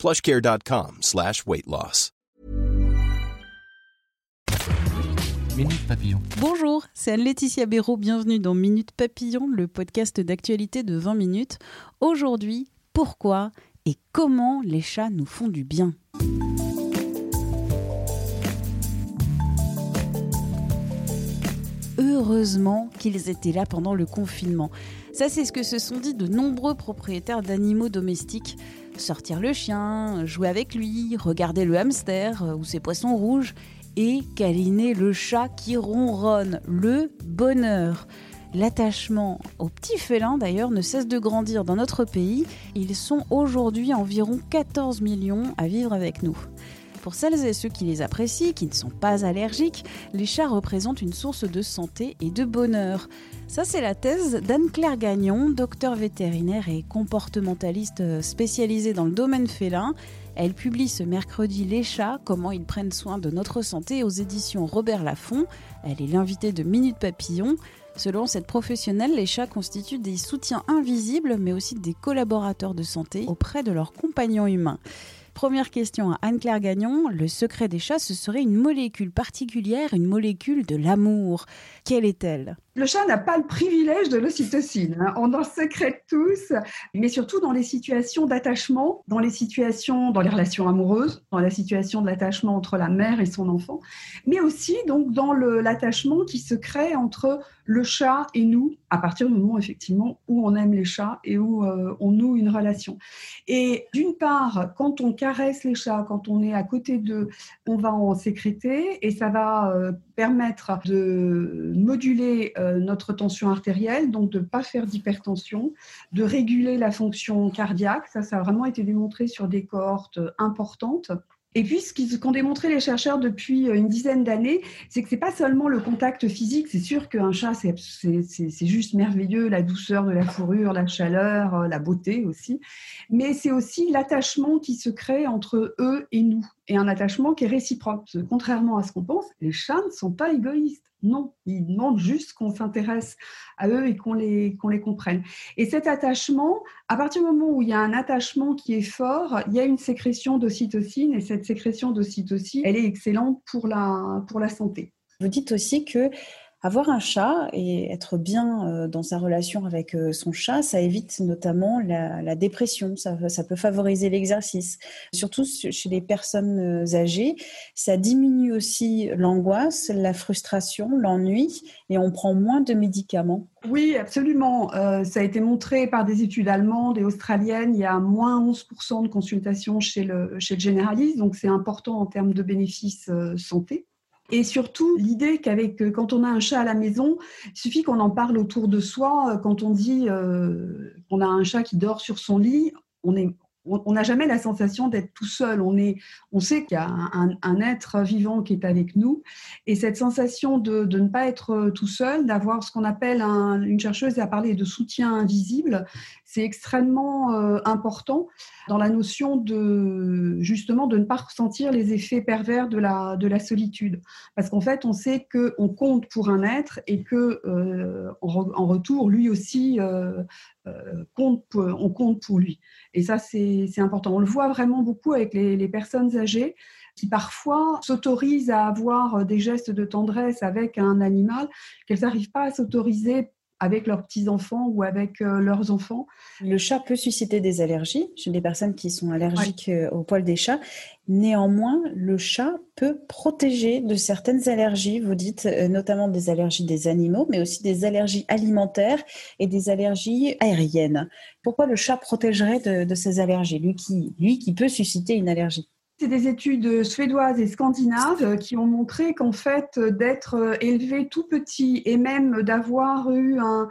plushcare.com slash weight loss. Minute Papillon. Bonjour, c'est Anne-Laetitia Béraud. Bienvenue dans Minute Papillon, le podcast d'actualité de 20 minutes. Aujourd'hui, pourquoi et comment les chats nous font du bien Heureusement qu'ils étaient là pendant le confinement. Ça, c'est ce que se sont dit de nombreux propriétaires d'animaux domestiques. Sortir le chien, jouer avec lui, regarder le hamster euh, ou ses poissons rouges et câliner le chat qui ronronne. Le bonheur. L'attachement aux petits félins, d'ailleurs, ne cesse de grandir dans notre pays. Ils sont aujourd'hui environ 14 millions à vivre avec nous. Pour celles et ceux qui les apprécient, qui ne sont pas allergiques, les chats représentent une source de santé et de bonheur. Ça, c'est la thèse d'Anne-Claire Gagnon, docteur vétérinaire et comportementaliste spécialisée dans le domaine félin. Elle publie ce mercredi Les chats, comment ils prennent soin de notre santé aux éditions Robert Laffont. Elle est l'invitée de Minute Papillon. Selon cette professionnelle, les chats constituent des soutiens invisibles, mais aussi des collaborateurs de santé auprès de leurs compagnons humains. Première question à Anne-Claire Gagnon. Le secret des chats, ce serait une molécule particulière, une molécule de l'amour. Quelle est-elle? Le chat n'a pas le privilège de l'ocytocine. Hein. On en secrète tous, mais surtout dans les situations d'attachement, dans les situations, dans les relations amoureuses, dans la situation de l'attachement entre la mère et son enfant, mais aussi donc dans l'attachement qui se crée entre le chat et nous, à partir du moment effectivement où on aime les chats et où euh, on noue une relation. Et d'une part, quand on caresse les chats, quand on est à côté d'eux, on va en sécréter et ça va euh, permettre de moduler euh, notre tension artérielle, donc de ne pas faire d'hypertension, de réguler la fonction cardiaque. Ça, ça a vraiment été démontré sur des cohortes importantes. Et puis, ce qu'ont démontré les chercheurs depuis euh, une dizaine d'années, c'est que c'est pas seulement le contact physique. C'est sûr qu'un chat, c'est juste merveilleux, la douceur de la fourrure, la chaleur, euh, la beauté aussi. Mais c'est aussi l'attachement qui se crée entre eux et nous. Et un attachement qui est réciproque. contrairement à ce qu'on pense, les chats ne sont pas égoïstes. Non, ils demandent juste qu'on s'intéresse à eux et qu'on les, qu'on les comprenne. Et cet attachement, à partir du moment où il y a un attachement qui est fort, il y a une sécrétion d'ocytocine et cette sécrétion d'ocytocine, elle est excellente pour la, pour la santé. Vous dites aussi que avoir un chat et être bien euh, dans sa relation avec euh, son chat, ça évite notamment la, dépression, ça, peut favoriser l'exercice. Surtout chez les personnes euh, âgées, ça diminue aussi l'angoisse, la frustration, l'ennui et on prend moins de médicaments. Oui, absolument. ça a été montré par des études allemandes et australiennes. Il y a moins 11% de consultations chez le, chez le généraliste, donc c'est important en termes de bénéfices santé. Et surtout, l'idée qu'avec euh, quand on a un chat à la maison, il suffit qu'on en parle autour de soi. Euh, quand on dit euh, qu'on a un chat qui dort sur son lit, on est on n'a jamais la sensation d'être tout seul. On, est, on sait qu'il y a un, être vivant qui est avec nous. Et cette sensation de, ne pas être tout seul, d'avoir ce qu'on appelle, une chercheuse a parlé de soutien invisible, c'est extrêmement euh, important dans la notion de justement de ne pas ressentir les effets pervers de la, de la solitude. Parce qu'en fait, on sait qu'on compte pour un être et que euh, en, retour, lui aussi euh, compte on compte pour lui. Et ça, c'est important. On le voit vraiment beaucoup avec les, les personnes âgées qui parfois s'autorisent à avoir des gestes de tendresse avec un animal qu'elles n'arrivent pas à s'autoriser avec leurs petits-enfants ou avec euh, leurs enfants. Le chat peut susciter des allergies chez des personnes qui sont allergiques euh, au poil des chats. Néanmoins, le chat peut protéger de certaines allergies, vous dites euh, notamment des allergies des animaux, mais aussi des allergies alimentaires et des allergies aériennes. Pourquoi le chat protégerait de, de ces allergies, lui qui, lui qui peut susciter une allergie? C'est des études suédoises et scandinaves qui ont montré qu'en fait, d'être élevé tout petit et même d'avoir eu un,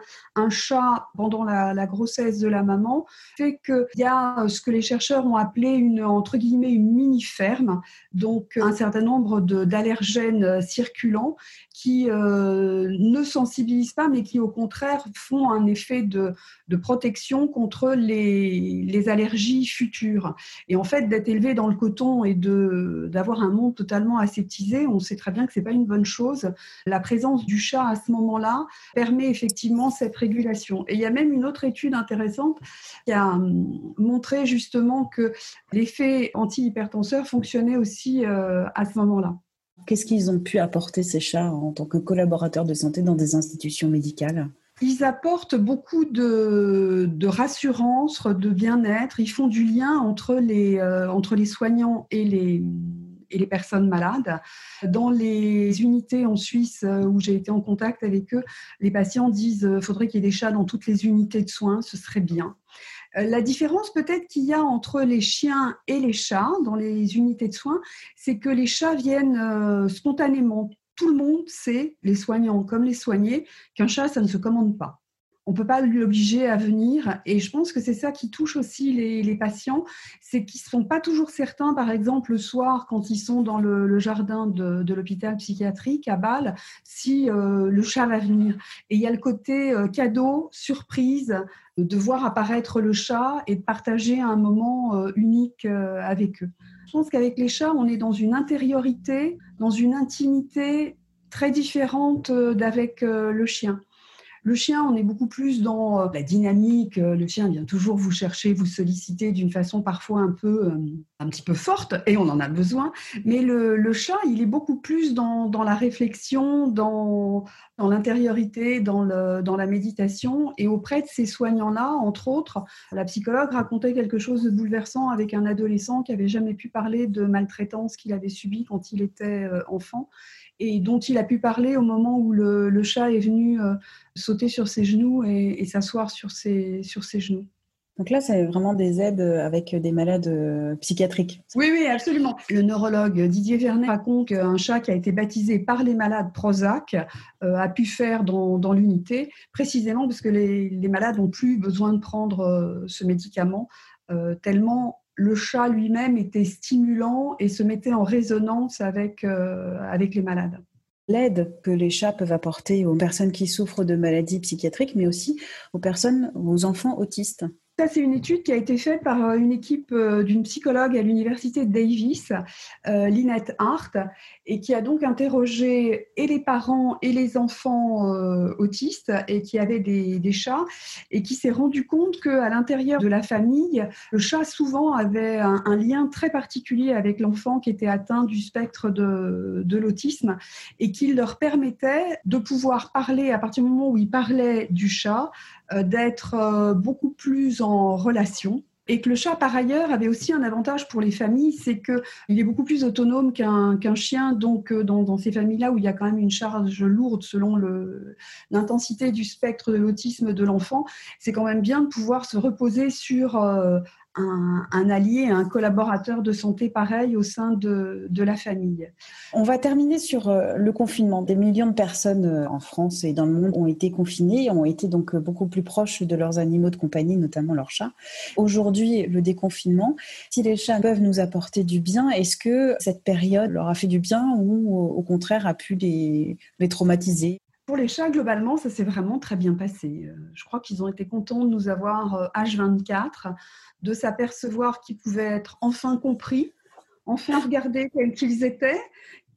chat pendant la, grossesse de la maman fait qu'il y a ce que les chercheurs ont appelé une, entre guillemets, une mini-ferme, donc un certain nombre d'allergènes circulants qui euh, ne sensibilisent pas, mais qui au contraire font un effet de, protection contre les, allergies futures. Et en fait, d'être élevé dans le coton et d'avoir un monde totalement aseptisé, on sait très bien que ce n'est pas une bonne chose. La présence du chat à ce moment-là permet effectivement cette régulation. Et il y a même une autre étude intéressante qui a hum, montré justement que l'effet antihypertenseur fonctionnait aussi euh, à ce moment-là. Qu'est-ce qu'ils ont pu apporter, ces chats, en tant que collaborateurs de santé dans des institutions médicales? Ils apportent beaucoup de, rassurance, de bien-être. Ils font du lien entre les, euh, entre les soignants et les, et les personnes malades. Dans les unités en Suisse euh, où j'ai été en contact avec eux, les patients disent qu'il euh, faudrait qu'il y ait des chats dans toutes les unités de soins, ce serait bien. La différence peut-être qu'il y a entre les chiens et les chats dans les unités de soins, c'est que les chats viennent spontanément. Tout le monde sait, les soignants comme les soignés, qu'un chat, ça ne se commande pas on ne peut pas l'obliger à venir. Et je pense que c'est ça qui touche aussi les, patients, c'est qu'ils ne sont pas toujours certains, par exemple, le soir, quand ils sont dans le, jardin de, l'hôpital psychiatrique à Bâle, si euh, le chat va venir. Et il y a le côté euh, cadeau, surprise, de voir apparaître le chat et de partager un moment euh, unique avec eux. Je pense qu'avec les chats, on est dans une intériorité, dans une intimité très différente d'avec le chien. Le chien, on est beaucoup plus dans euh, la dynamique. Euh, le chien vient toujours vous chercher, vous solliciter d'une façon parfois un peu, euh, un petit peu forte, et on en a besoin. Mais le, chat, il est beaucoup plus dans, la réflexion, dans, l'intériorité, dans, dans la méditation. Et auprès de ces soignants-là, entre autres, la psychologue racontait quelque chose de bouleversant avec un adolescent qui avait jamais pu parler de maltraitance qu'il avait subie quand il était enfant et dont il a pu parler au moment où le, chat est venu euh, sauter sur ses genoux et, s'asseoir sur ses, sur ses genoux. Donc là, c'est vraiment des aides avec des malades euh, psychiatriques. Oui, oui, absolument. Le neurologue Didier Vernet raconte qu'un chat qui a été baptisé par les malades Prozac euh, a pu faire dans, dans l'unité, précisément parce que les, les malades n'ont plus besoin de prendre ce médicament, tellement le chat lui-même était stimulant et se mettait en résonance avec, euh, avec les malades. L'aide que les chats peuvent apporter aux personnes qui souffrent de maladies psychiatriques, mais aussi aux personnes, aux enfants autistes. Ça, c'est une étude qui a été faite par euh, une équipe euh, d'une psychologue à l'université Davis, euh, Lynette Hart, et qui a donc interrogé et les parents et les enfants autistes et qui avaient des, chats, et qui s'est rendu compte qu'à l'intérieur de la famille, le chat souvent avait un, lien très particulier avec l'enfant qui était atteint du spectre de, de l'autisme et qu'il leur permettait de pouvoir parler à partir du moment où ils parlaient du chat, d'être beaucoup plus en relation. Et que le chat, par ailleurs, avait aussi un avantage pour les familles, c'est qu'il est beaucoup plus autonome qu'un chien. Donc, euh, dans, ces familles-là où il y a quand même une charge lourde selon l'intensité du spectre de l'autisme de l'enfant, c'est quand même bien de pouvoir se reposer sur euh, un, allié, un collaborateur de santé pareil au sein de, la famille. On va terminer sur euh, le confinement. Des millions de personnes euh, en France et dans le monde ont été confinées, ont été donc euh, beaucoup plus proches de leurs animaux de compagnie, notamment leurs chats. Aujourd'hui, le déconfinement, si les chats peuvent nous apporter du bien, est-ce que cette période leur a fait du bien ou au contraire a pu les, les traumatiser? Pour les chats, globalement, ça s'est vraiment très bien passé. Je crois qu'ils ont été contents de nous avoir H24 de s'apercevoir qu'ils pouvaient être enfin compris, enfin regardés tels qu'ils étaient,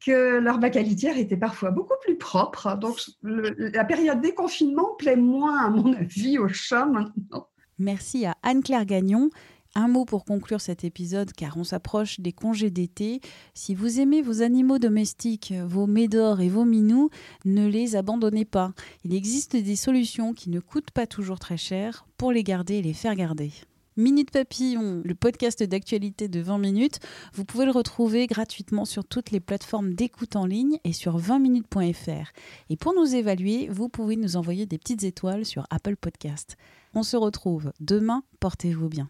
que leur bac à litière était parfois beaucoup plus propre. Donc la période des confinements plaît moins, à mon avis, aux chats maintenant. Merci à Anne-Claire Gagnon. Un mot pour conclure cet épisode, car on s'approche des congés d'été. Si vous aimez vos animaux domestiques, vos médors et vos minous, ne les abandonnez pas. Il existe des solutions qui ne coûtent pas toujours très cher pour les garder et les faire garder. Minute Papillon, le podcast d'actualité de 20 minutes. Vous pouvez le retrouver gratuitement sur toutes les plateformes d'écoute en ligne et sur 20minutes.fr. Et pour nous évaluer, vous pouvez nous envoyer des petites étoiles sur Apple Podcast. On se retrouve demain, portez-vous bien.